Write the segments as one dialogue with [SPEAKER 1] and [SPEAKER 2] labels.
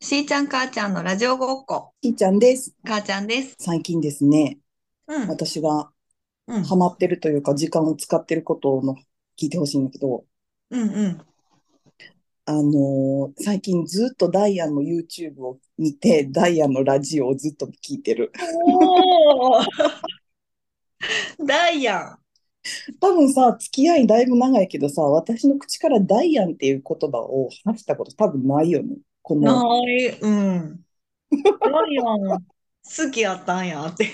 [SPEAKER 1] しーちゃん、母ちゃんのラジオごっこ。
[SPEAKER 2] しーちゃんです。
[SPEAKER 1] 母ちゃんです。
[SPEAKER 2] 最近ですね、
[SPEAKER 1] うん、
[SPEAKER 2] 私がハマってるというか、時間を使ってることの聞いてほしいんだけど、
[SPEAKER 1] うんうん。
[SPEAKER 2] あのー、最近ずっとダイアンの YouTube を見て、ダイアンのラジオをずっと聞いてる。
[SPEAKER 1] おーダイアン。
[SPEAKER 2] 多分さ、付き合いだいぶ長いけどさ、私の口からダイアンっていう言葉を話したこと多分ないよね。この、
[SPEAKER 1] ない。うん。ダイアン、好きやったんやって。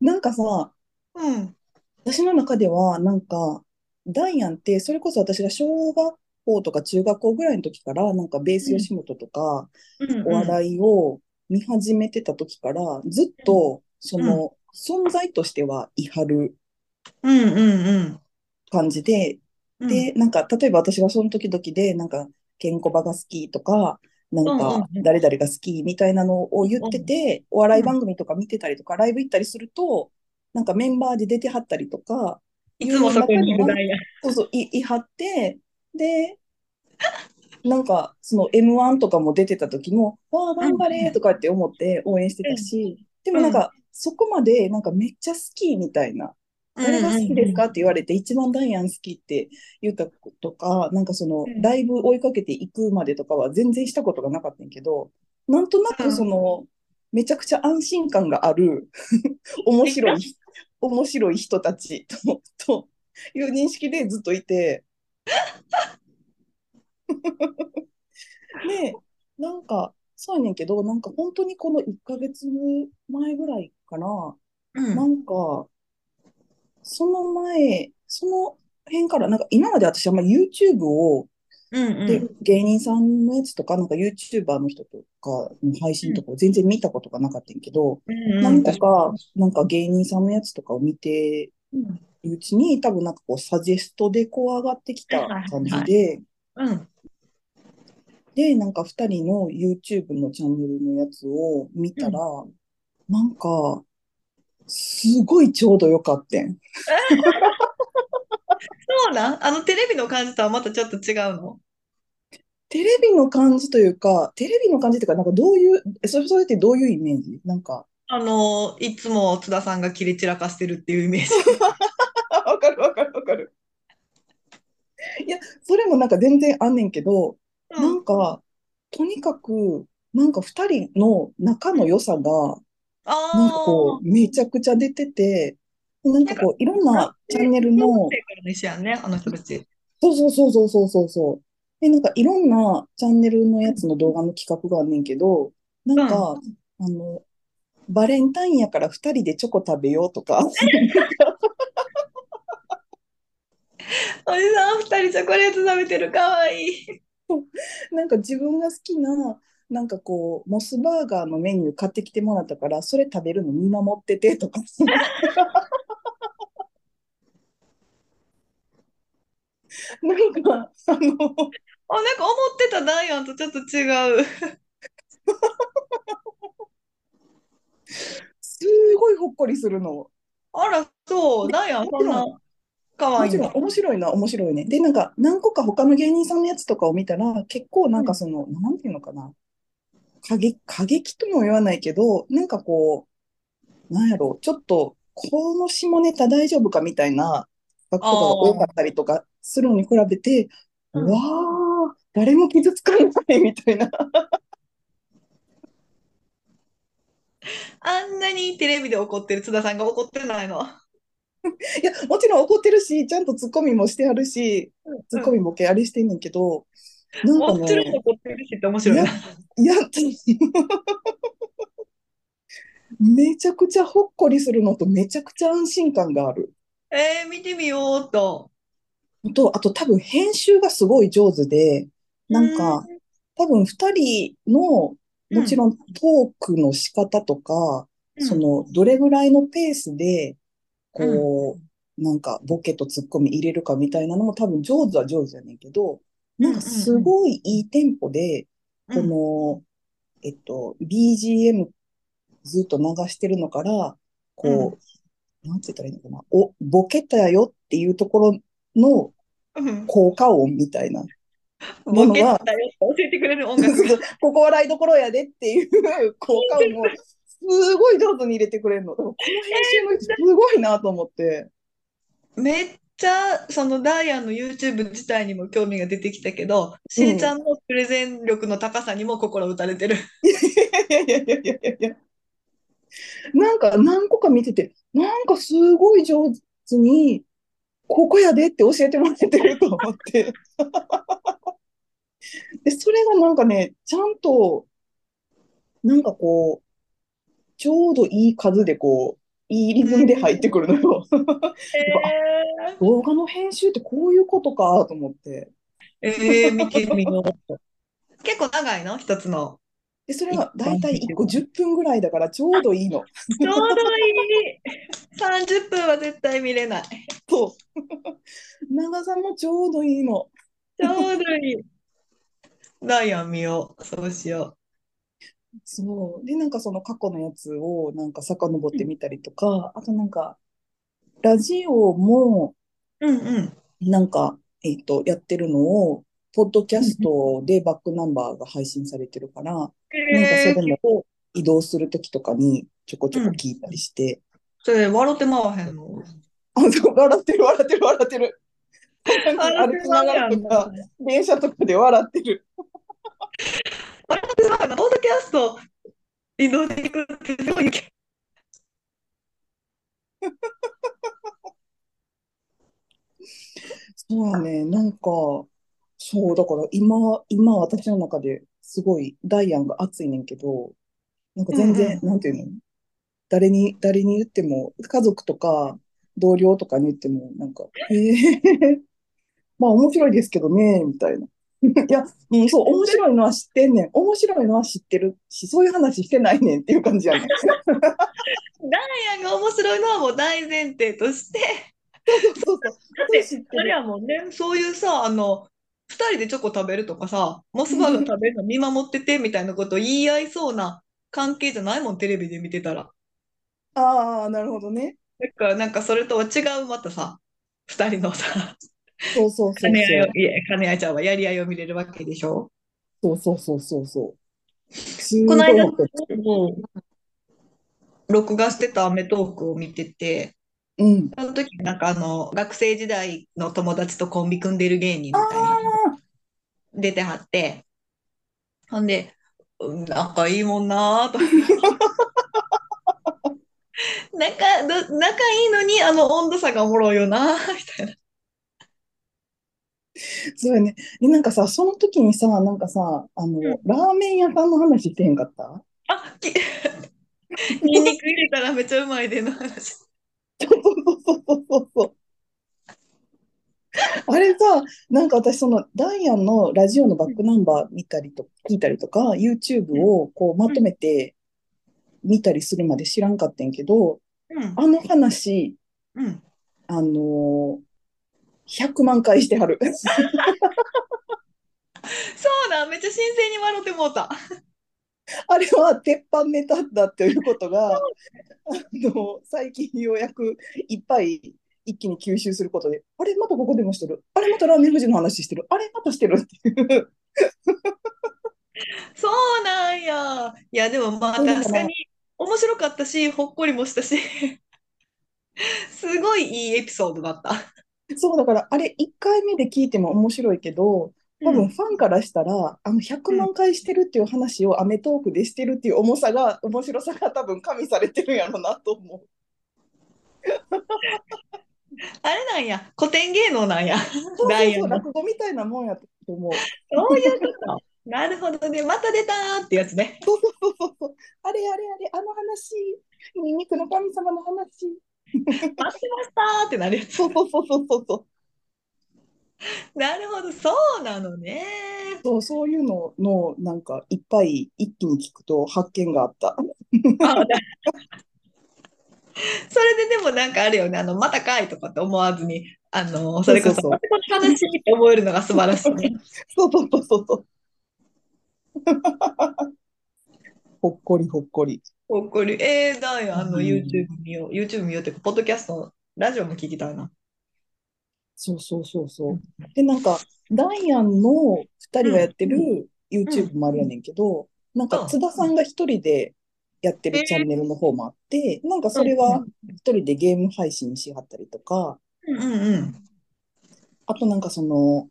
[SPEAKER 2] なんかさ、
[SPEAKER 1] うん。
[SPEAKER 2] 私の中では、なんか、ダイアンって、それこそ私が小学校とか中学校ぐらいの時から、なんかベース吉本とか、
[SPEAKER 1] うん
[SPEAKER 2] お笑いを見始めてた時から、ずっと、その、存在としてはいはる
[SPEAKER 1] うんうんうん。
[SPEAKER 2] 感じで、
[SPEAKER 1] うん。
[SPEAKER 2] で、なんか、例えば私がその時々で、なんか、ケンコバが好きとか、なんか、
[SPEAKER 1] うん
[SPEAKER 2] 誰々が好きみたいなのを言ってて、お笑い番組とか見てたりとか、ライブ行ったりすると、なんかメンバーで出てはったりとか、
[SPEAKER 1] いつもそこにいる。
[SPEAKER 2] そうそう、い、いはって、で、なんか、その M1 とかも出てた時も、わあ、頑張れとかって思って応援してたし、でもなんか、そこまで、なんかめっちゃ好きみたいな、誰が好きですかって言われて、一番ダイアン好きって言ったとか、なんかその
[SPEAKER 1] うん、
[SPEAKER 2] ライブ追いかけていくまでとかは全然したことがなかったんやけど、なんとなくその、めちゃくちゃ安心感がある、面白い、面白い人たちと、という認識でずっといて、で、なんか、そうやねんけど、なんか本当にこの1ヶ月前ぐらいかな、
[SPEAKER 1] うん。
[SPEAKER 2] なんか、その前、その辺から、なんか今まで私あんま YouTube を、で
[SPEAKER 1] うんうん。
[SPEAKER 2] 芸人さんのやつとか、なんか YouTuber の人とかの配信とかを全然見たことがなかったんやけど、
[SPEAKER 1] うん
[SPEAKER 2] なんとか、なんか芸人さんのやつとかを見て
[SPEAKER 1] うん。
[SPEAKER 2] るうちに、多分なんかこうサジェストでこう上がってきた感じで、
[SPEAKER 1] うん。
[SPEAKER 2] で、なんか2人の YouTube のチャンネルのやつを見たら、なんか、すごいちょうどよかってん。
[SPEAKER 1] そうなん？あのテレビの感じとはまたちょっと違うの？
[SPEAKER 2] テレビの感じというか、テレビの感じというか、なんかどういう、えそれ、それってどういうイメージ？なんか、
[SPEAKER 1] あの、いつも津田さんが切れ散らかしてるっていうイメージ。
[SPEAKER 2] わかるわかるわかる。いや、それもなんか全然あんねんけど、なんか、とにかく、なんか二人の仲の良さが、なんかこう、めちゃくちゃ出てて、なんかこう、いろんなチャンネルの。そうそうそうそうそうそうそう。で、なんかいろんなチャンネルのやつの動画の企画があんねんけど、なんか、あの、バレンタインやから二人でチョコ食べようとか、
[SPEAKER 1] おじさん、二人チョコレート食べてる、かわいい。
[SPEAKER 2] なんか自分が好きな、なんかこう、モスバーガーのメニュー買ってきてもらったから、それ食べるの見守っててとか。なんか、あの、
[SPEAKER 1] あ、なんか思ってたダイアンとちょっと違う。
[SPEAKER 2] すごいほっこりするの。
[SPEAKER 1] あら、そう、ダイアン、そんな、かわいいの。
[SPEAKER 2] もちろん面白いな、面白いね。で、なんか何個か他の芸人さんのやつとかを見たら、結構なんかその、なんていうのかな。過激、過激とも言わないけど、なんかこう、なんやろう、ちょっと、この下ネタ大丈夫かみたいな書くことが多かったりとかするのに比べて、
[SPEAKER 1] うん
[SPEAKER 2] わあ、誰も傷つかないみたいな。
[SPEAKER 1] あんなにテレビで怒ってる津田さんが怒ってないの。
[SPEAKER 2] いや、もちろん怒ってるし、ちゃんとツッコミもしてあるし、ツッコミボケありしてんねんけど、なんか
[SPEAKER 1] もちろん
[SPEAKER 2] ね、
[SPEAKER 1] 怒ってるしって面白いな。
[SPEAKER 2] いや、めちゃくちゃほっこりするのとめちゃくちゃ安心感がある。
[SPEAKER 1] えー、見てみようと。
[SPEAKER 2] と、あと多分編集がすごい上手で、なんか、多分二人の、もちろんトークの仕方とか、
[SPEAKER 1] うん
[SPEAKER 2] その、どれぐらいのペースで、こう、なんか、ボケとツッコミ入れるかみたいなのも多分上手は上手やねんけど、なんかすごいいいテンポで、この、えっと、BGM ずっと流してるのから、こう、なんて言ったらいいのかな、お、ボケたよっていうところの
[SPEAKER 1] うん。
[SPEAKER 2] 効果音みたいな。も
[SPEAKER 1] ボケたよって教えてくれる音楽。が。
[SPEAKER 2] ここ笑いどころやでっていう効果音をすごい上手に入れてくれるの。この編集の人すごいなと思って。
[SPEAKER 1] めっちゃ、そのダイアンの YouTube 自体にも興味が出てきたけど、しーちゃんのプレゼン力の高さにも心打たれてる。
[SPEAKER 2] いやいやいやいやいやいや。なんか何個か見てて、なんかすごい上手に、ここやでって教えてもらってると思って。で、それがなんかね、ちゃんと、なんかこう、ちょうどいい数でこう、いいリズムで入ってくるのよ。
[SPEAKER 1] え
[SPEAKER 2] 動画の編集ってこういうことかと思って。
[SPEAKER 1] ー、えー、見てみよう。結構長いの？一つの。
[SPEAKER 2] で、それがだいたい1個10分ぐらいだからちょうどいいの。
[SPEAKER 1] ちょうどいい。30分は絶対見れない。
[SPEAKER 2] そう。長さもちょうどいいの。
[SPEAKER 1] ちょうどいい。ダイアン見よう。そうしよ
[SPEAKER 2] そう。で、なんかその過去のやつをなんか遡ってみたりとか、あとなんか、ラジオも
[SPEAKER 1] う。うんうん。
[SPEAKER 2] なんか、えっと、やってるのを、ポッドキャストでバックナンバーが配信されてるから、なんか
[SPEAKER 1] えー、
[SPEAKER 2] それも移動するときとかにちょこちょこ聞いたりして、
[SPEAKER 1] それ笑ってまわへんの？
[SPEAKER 2] あ、そう、笑ってる、笑ってる、笑ってる。歩きながらとか、電車とかで笑ってる。
[SPEAKER 1] 笑ってまわへんのポッドキャスト移動で行くってすごいけ
[SPEAKER 2] そうやね、なんか、そう、だから今、今私の中ですごいダイアンが熱いねんけど、なんか全然、なんていうの？誰に、誰に言っても、家族とか同僚とかに言っても、なんか、へえ、まあ面白いですけどね、みたいな。いや、うん、そう、面白いのは知ってんねん。面白いのは知ってるし、そういう話してないねんっていう感じやねん。
[SPEAKER 1] ダイアンが面白いのはもう大前提として、
[SPEAKER 2] そうそう。それ
[SPEAKER 1] て、
[SPEAKER 2] 知ってる。
[SPEAKER 1] あれやもんね、そういうさ、あの、二人でチョコ食べるとかさ、モスバーガー食べるの見守っててみたいなことを言い合いそうな関係じゃないもん、テレビで見てたら。
[SPEAKER 2] ああ、なるほどね。
[SPEAKER 1] だから、なんかそれとは違う、またさ、二人のさ、
[SPEAKER 2] そうそうそう
[SPEAKER 1] 兼ね合いを、
[SPEAKER 2] そう。
[SPEAKER 1] いえ、兼ね合いちゃうわ、やり合いを見れるわけでしょ？
[SPEAKER 2] そうそうそうそうそう。す
[SPEAKER 1] この間、録画してたアメトークを見てて、
[SPEAKER 2] うん。
[SPEAKER 1] その時なんかあの、学生時代の友達とコンビ組んでる芸人みたいなの出てはって、ほんで、うん仲いいもんなぁと。仲、ど仲いいのにあの温度差がおもろいよなぁみたいな。
[SPEAKER 2] そうやね。で、なんかさ、その時にさ、なんかさ、あの、
[SPEAKER 1] うん
[SPEAKER 2] ラーメン屋さんの話してへんかった？
[SPEAKER 1] あ、き、ニンニク入れたらめっちゃうまいでの話。
[SPEAKER 2] そうそうそうそうそうそう。あれさ、なんか私、そのダイアンのラジオのバックナンバー見たりと、聞いたりとか、YouTube をこうまとめて見たりするまで知らんかったんけど、
[SPEAKER 1] うん、
[SPEAKER 2] あの話、
[SPEAKER 1] うん。
[SPEAKER 2] あのー、100万回してはる。
[SPEAKER 1] そうだ、めっちゃ新鮮に笑ってもうた。
[SPEAKER 2] あれは鉄板ネタだということが、あの、最近ようやくいっぱい一気に吸収することで、あれまたここでもしてる。あれまたラーメン富士の話してる。あれまたしてるっていう。
[SPEAKER 1] そうなんや。いや、でもまあ確かに面白かったし、ほっこりもしたし、すごいいいエピソードだった。
[SPEAKER 2] そうだから、あれ1回目で聞いても面白いけど、多
[SPEAKER 1] うん
[SPEAKER 2] 分ファンからしたら、あの100万回してるっていう話をアメトークでしてるっていう重さが、面白さが多分加味されてるんやろなと思う。
[SPEAKER 1] あれなんや、古典芸能なんや、
[SPEAKER 2] そうそう。落語みたいなもんやと思う。
[SPEAKER 1] そういうこと。なるほどね、また出たーってやつね。
[SPEAKER 2] そうそうそうそう。あれあれあれ、あの話、ニンニクの神様の話。
[SPEAKER 1] 待ってましたーってなるやつ。
[SPEAKER 2] そうそうそうそうそう。
[SPEAKER 1] なるほど、そうなのね。
[SPEAKER 2] そう、そういうのの、なんか、いっぱい一気に聞くと発見があった。
[SPEAKER 1] それででもなんかあるよね、あの、またかいとかって思わずに、あの、それこそ、
[SPEAKER 2] そうそうそう
[SPEAKER 1] またこの話って思えるのが素晴らしいね。
[SPEAKER 2] そうそうそうそう。ほっこりほっこり。
[SPEAKER 1] ほっこり。えー、だよ、あの、
[SPEAKER 2] うん
[SPEAKER 1] YouTube 見よう。YouTube 見ようっていうか、ポッドキャスト、ラジオも聞きたいな。
[SPEAKER 2] そうそうそうそう。で、なんか、ダイアンの二人がやってる YouTube もあるやねんけど、なんか津田さんが一人でやってるチャンネルの方もあって、なんかそれは一人でゲーム配信しはったりとか、
[SPEAKER 1] うんうん、
[SPEAKER 2] あとなんかその、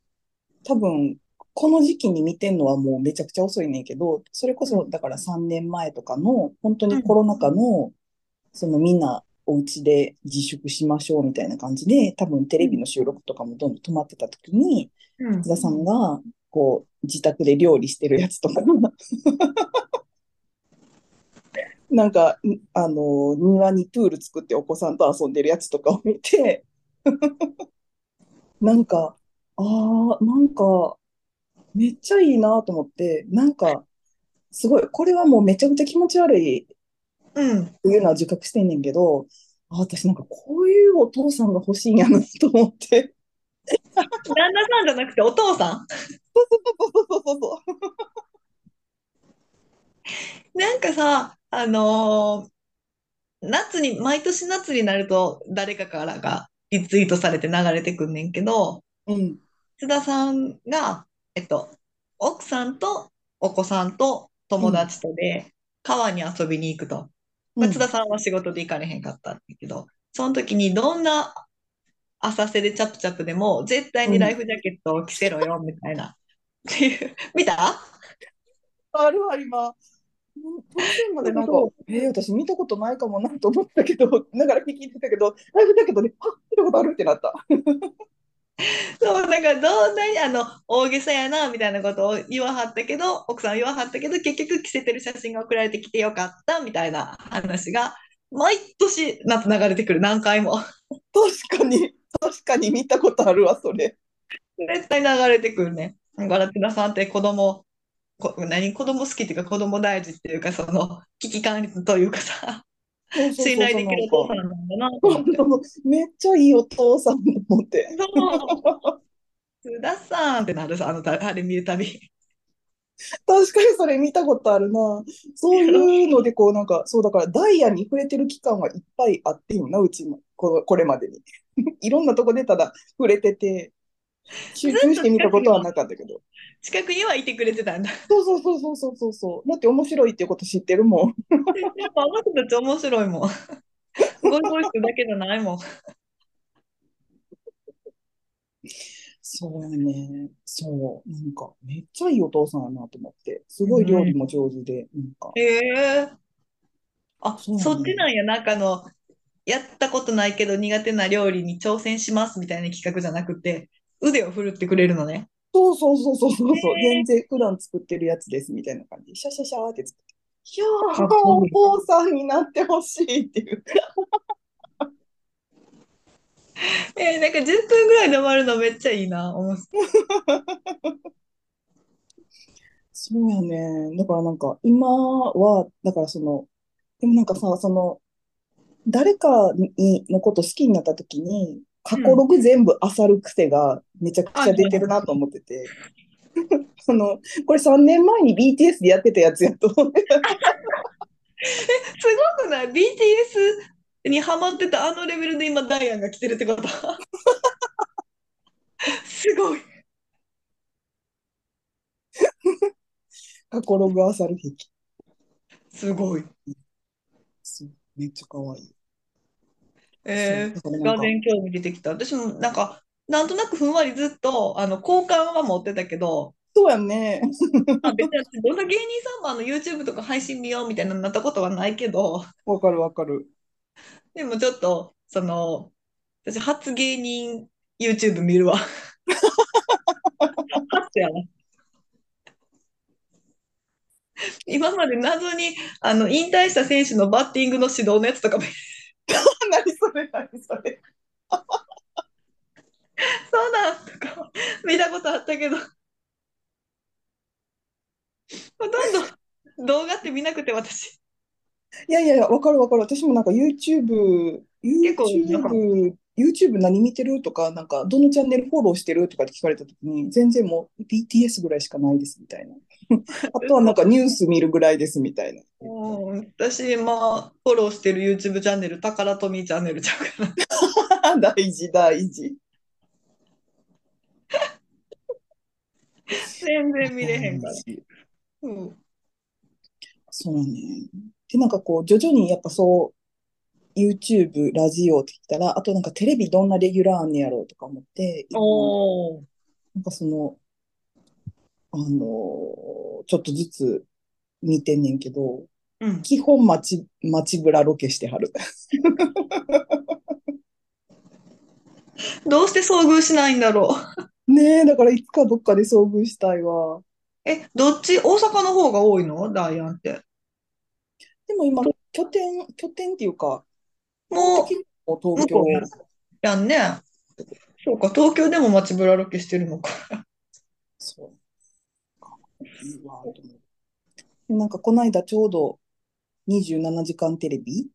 [SPEAKER 2] 多分、この時期に見てんのはもうめちゃくちゃ遅いねんけど、それこそだから3年前とかの、本当にコロナ禍の、そのみんなお家で自粛しましょうみたいな感じで、多分テレビの収録とかもどんどん止まってた時に、津田さんが、こう、自宅で料理してるやつとか。なんか、あの、庭にプール作ってお子さんと遊んでるやつとかを見て。なんか、ああ、なんか、めっちゃいいなと思って、なんか、すごい、これはもうめちゃくちゃ気持ち悪い
[SPEAKER 1] うん。っ
[SPEAKER 2] ていうのは自覚してんねんけど、あ私なんかこういうお父さんが欲しいんやなと思って。
[SPEAKER 1] 旦那さんじゃなくてお父さん？
[SPEAKER 2] そうそうそうそうそう。
[SPEAKER 1] なんかさ、あのー夏に、毎年夏になると誰かからがリツイートされて流れてくんねんけど、
[SPEAKER 2] うん。
[SPEAKER 1] 津田さんが、えっと、奥さんとお子さんと友達とで川に遊びに行くと。まあ、津田さんは仕事で行かれへんかったんだけど、その時にどんな浅瀬でチャプチャプでも絶対にライフジャケットを着せろよ、みたいな。っていう、見た？
[SPEAKER 2] あるわ、今。当然までなんか、えー、私見たことないかもなと思ったけど、ながら聞いてたけど、ライフジャケットで、あ見たことあるってなった。
[SPEAKER 1] そう、だからどんなにあの大げさやなみたいなことを言わはったけど、奥さん言わはったけど、結局着せてる写真が送られてきてよかったみたいな話が、毎年夏流れてくる、何回も。
[SPEAKER 2] 確かに、確かに見たことあるわ、それ。
[SPEAKER 1] 絶対流れてくるね。だから、津田さんって子供、こ何子供好きっていうか子供大事っていうか、その危機管理というかさ、信頼できるお父さんなんだなと思って。
[SPEAKER 2] めっちゃいいお父さんと思って。
[SPEAKER 1] そう。津田さんってなるさ、あの、あれ見るたび。
[SPEAKER 2] 確かにそれ見たことあるな。そういうので、こうなんか、そうだからダイヤに触れてる期間はいっぱいあってよな、うちも、ここれまでに。いろんなとこでただ触れてて、集中して見たことはなかったけど。
[SPEAKER 1] 近くにはいてくれてたんだ。
[SPEAKER 2] そうそうそうそうそうそう。だって面白いっていうこと知ってるもん。
[SPEAKER 1] やっぱあの人たち面白いもん。ゴイゴイスだけじゃないもん。
[SPEAKER 2] そうやね。そう。なんか、めっちゃいいお父さんやなと思って。すごい料理も上手で、なんか。
[SPEAKER 1] へえあ、そそっちなんや。なんかあの、やったことないけど苦手な料理に挑戦しますみたいな企画じゃなくて、腕を振るってくれるのね。
[SPEAKER 2] そうそうそうそうそうそう、全然普段作ってるやつですみたいな感じで、シャシャシャーって作って。いやー、お父さんになってほしいっていう。
[SPEAKER 1] えー、なんか10分ぐらいで終わるのめっちゃいいな、
[SPEAKER 2] そうやね。だからなんか、今は、だからその、でもなんかさ、その、誰かにのこと好きになった時に、過去ログ全部漁る癖がめちゃくちゃ出てるなと思ってて。その、これ3年前に BTS でやってたやつやと思って。え、す
[SPEAKER 1] ごくない ?BTS にハマってたあのレベルで今ダイアンが来てるってこと？すごい。
[SPEAKER 2] 過去ログ漁る癖。
[SPEAKER 1] すごい。
[SPEAKER 2] めっちゃ可愛い。
[SPEAKER 1] えー、ガーデン興味出てきた。私もなんか、なんとなくふんわりずっと、あの、好感は持ってたけど、
[SPEAKER 2] そうやね。
[SPEAKER 1] あ別にどんな芸人さんもあの YouTube とか配信見ようみたいななったことはないけど、
[SPEAKER 2] わかるわかる。
[SPEAKER 1] でもちょっと、その、私初芸人 YouTube 見るわ。初やな。今まで謎にあの引退した選手のバッティングの指導のやつとか
[SPEAKER 2] 何それ何それ
[SPEAKER 1] そうなんとか見たことあったけど、ほとんど動画って見なくて私。
[SPEAKER 2] いやいやいや、わかるわかる。私もなんか YouTube、YouTube、YouTube 何見てる？とか、なんか、どのチャンネルフォローしてる？とかって聞かれたときに、全然もう BTS ぐらいしかないですみたいな。あとはなんかニュース見るぐらいですみたいな。
[SPEAKER 1] 私、まあ、フォローしてる YouTube チャンネル、タカラトミーチャンネルちゃうか
[SPEAKER 2] ら。大事、大事。
[SPEAKER 1] 全然見れへんから。うん、
[SPEAKER 2] そうね。で、なんかこう、徐々にやっぱそう、YouTube、ラジオって言ったら、あとなんかテレビどんなレギュラーあんねやろうとか思って、今
[SPEAKER 1] おー。
[SPEAKER 2] なんかその、あのーちょっとずつ見てんねんけど、
[SPEAKER 1] うん。
[SPEAKER 2] 基本街、街ブラロケしてはる。
[SPEAKER 1] どうして遭遇しないんだろう。
[SPEAKER 2] ねえ、だからいつかどっかで遭遇したいわ。
[SPEAKER 1] え、どっち？大阪の方が多いの？ダイアンって。
[SPEAKER 2] でも今、拠点、拠点っていうか、
[SPEAKER 1] もう
[SPEAKER 2] 東京。
[SPEAKER 1] やんね。そうか、東京でも街ブラロケしてるのか。
[SPEAKER 2] そう。いいわ、と思う。でなんかこの間ちょうど27時間テレビ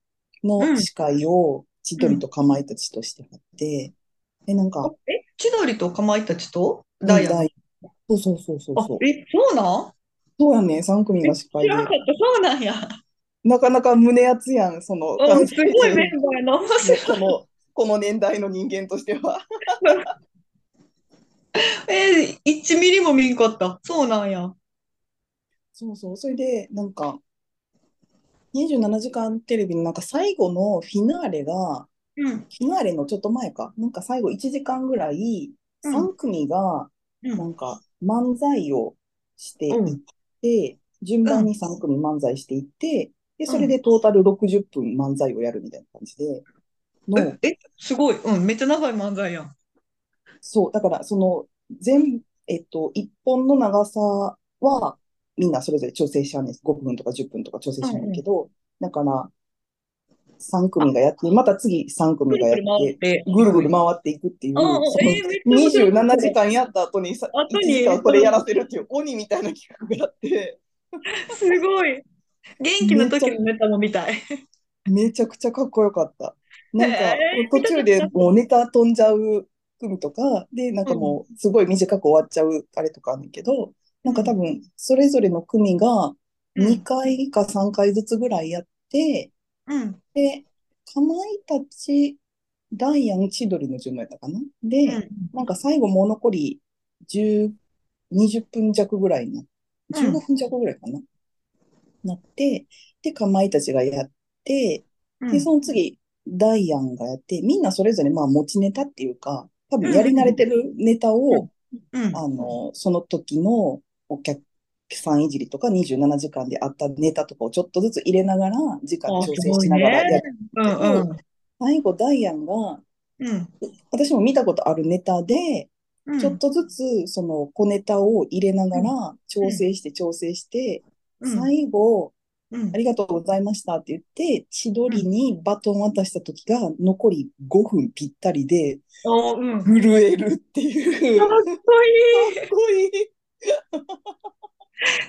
[SPEAKER 2] の司会を千鳥とかまいたちとしてやって、え、なんか、
[SPEAKER 1] え、千鳥とかまいたちと？ダイアン。
[SPEAKER 2] ダイそうそうそうそう
[SPEAKER 1] あ
[SPEAKER 2] そう。、
[SPEAKER 1] え、そうなん？
[SPEAKER 2] そうやね、3組が司会で
[SPEAKER 1] 知ら。なかった。そうなんや。
[SPEAKER 2] なかなか胸熱やん、その、
[SPEAKER 1] うん、すごいメンバーやな。面白い。
[SPEAKER 2] この、この年代の人間としては。
[SPEAKER 1] えー、1ミリも見んかった。そうなんや。
[SPEAKER 2] そうそう。それで、なんか、27時間テレビのなんか最後のフィナーレが、
[SPEAKER 1] うん。
[SPEAKER 2] フィナーレのちょっと前か、なんか最後1時間ぐらい、
[SPEAKER 1] うん
[SPEAKER 2] 3組が、
[SPEAKER 1] うん
[SPEAKER 2] なんか漫才をしていっ
[SPEAKER 1] うん
[SPEAKER 2] て、順番に3組漫才していって、で、それでトータル60分漫才をやるみたいな感じで、の、
[SPEAKER 1] え、えすごい。うん、めっちゃ長い漫才やん。
[SPEAKER 2] そう、だから、その、全、えっと、一本の長さは、みんなそれぞれ調整しはんねん。5分とか10分とか調整しはんねんけど、だから、3組がやって、また次3組がやって、
[SPEAKER 1] て。
[SPEAKER 2] ぐるぐる回っていくっていう、
[SPEAKER 1] ああ
[SPEAKER 2] その
[SPEAKER 1] えーめっちゃ面白い
[SPEAKER 2] 27時間やった後にさ、
[SPEAKER 1] 後に
[SPEAKER 2] 1時間それやらせるっていう鬼みたいな企画があって、
[SPEAKER 1] すごい。元気の時のネタも見たい。
[SPEAKER 2] めちゃくちゃかっこよかった。なんか途中でもうネタ飛んじゃう組とか、で、なんかもう、すごい短く終わっちゃうあれとかあるけど、なんか多分、それぞれの組が2回か3回ずつぐらいやって、
[SPEAKER 1] うん。
[SPEAKER 2] で、かまいたち、ダイアン、千鳥の順番やったかな？で、
[SPEAKER 1] うん。
[SPEAKER 2] なんか最後もう残り10、20分弱ぐらいな、
[SPEAKER 1] うん
[SPEAKER 2] 15分弱ぐらいかな、なって、で、かまいたちがやって、
[SPEAKER 1] うん
[SPEAKER 2] で、その次、ダイアンがやって、みんなそれぞれまあ持ちネタっていうか、多分やり慣れてるネタを、
[SPEAKER 1] うん。
[SPEAKER 2] あの、その時のお客さんいじりとか27時間であったネタとかをちょっとずつ入れながら、時間調整しながらやる。
[SPEAKER 1] うんうん。
[SPEAKER 2] 最後、ダイアンが、
[SPEAKER 1] うん。
[SPEAKER 2] 私も見たことあるネタで、
[SPEAKER 1] うん。
[SPEAKER 2] ちょっとずつその小ネタを入れながら調整して調整して、
[SPEAKER 1] うん、
[SPEAKER 2] 最後、
[SPEAKER 1] うん
[SPEAKER 2] ありがとうございましたって言って、千鳥にバトン渡した時が残り5分ぴったりで
[SPEAKER 1] おうん。かっ
[SPEAKER 2] 震えるっていう。かっ
[SPEAKER 1] こいい。
[SPEAKER 2] こいい。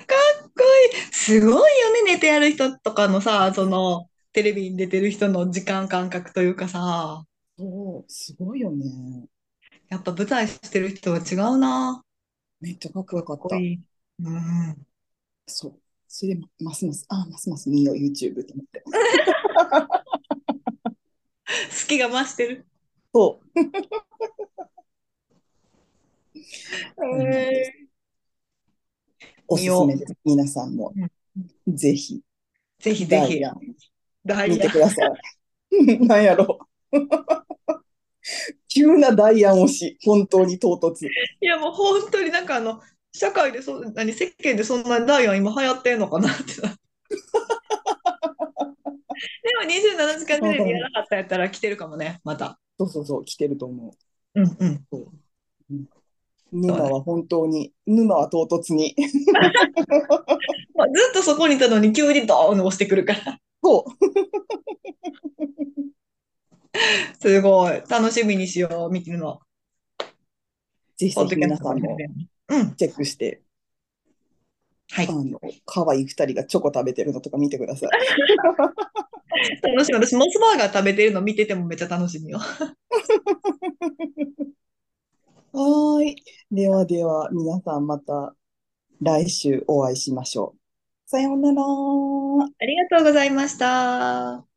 [SPEAKER 1] かっこいい。すごいよね、寝てやる人とかのさ、その、テレビに出てる人の時間感覚というかさ、
[SPEAKER 2] そう、すごいよね。
[SPEAKER 1] やっぱ舞台してる人は違うな。
[SPEAKER 2] めっちゃかっこよかった
[SPEAKER 1] かっこ。いい。うん。
[SPEAKER 2] そう。それで、ますます、あ、ますます見よう、YouTube と思って。
[SPEAKER 1] 好きが増してる。
[SPEAKER 2] そう。
[SPEAKER 1] へ
[SPEAKER 2] おすすめです。皆さんも、ぜひ、
[SPEAKER 1] ーぜひぜひ
[SPEAKER 2] ダイ見てください。なんやろ。急なダイアン推し、本当に唐突。
[SPEAKER 1] いやもう本当になんかあの、社会でそ、何、世間でそんなにダイヤ今流行ってんのかなって。でも27時間テレビやらなかったやったら来てるかもね、また。
[SPEAKER 2] そうそうそう、来てると思
[SPEAKER 1] うんうん。
[SPEAKER 2] う。沼は本当に、沼は唐突に。
[SPEAKER 1] まあ、ずっとそこにいたのに急にドーン押してくるから。
[SPEAKER 2] そう。
[SPEAKER 1] すごい。楽しみにしよう、見てるの。
[SPEAKER 2] ぜひ皆さんも
[SPEAKER 1] うん。
[SPEAKER 2] チェックして、
[SPEAKER 1] はい
[SPEAKER 2] あ。の、可愛い二人がチョコ食べてるのとか見てください。
[SPEAKER 1] 楽しみ。私、モスバーガー食べてるの見ててもめっちゃ楽しみよ。
[SPEAKER 2] はーい。ではでは、皆さんまた来週お会いしましょう。さようなら。
[SPEAKER 1] ありがとうございました。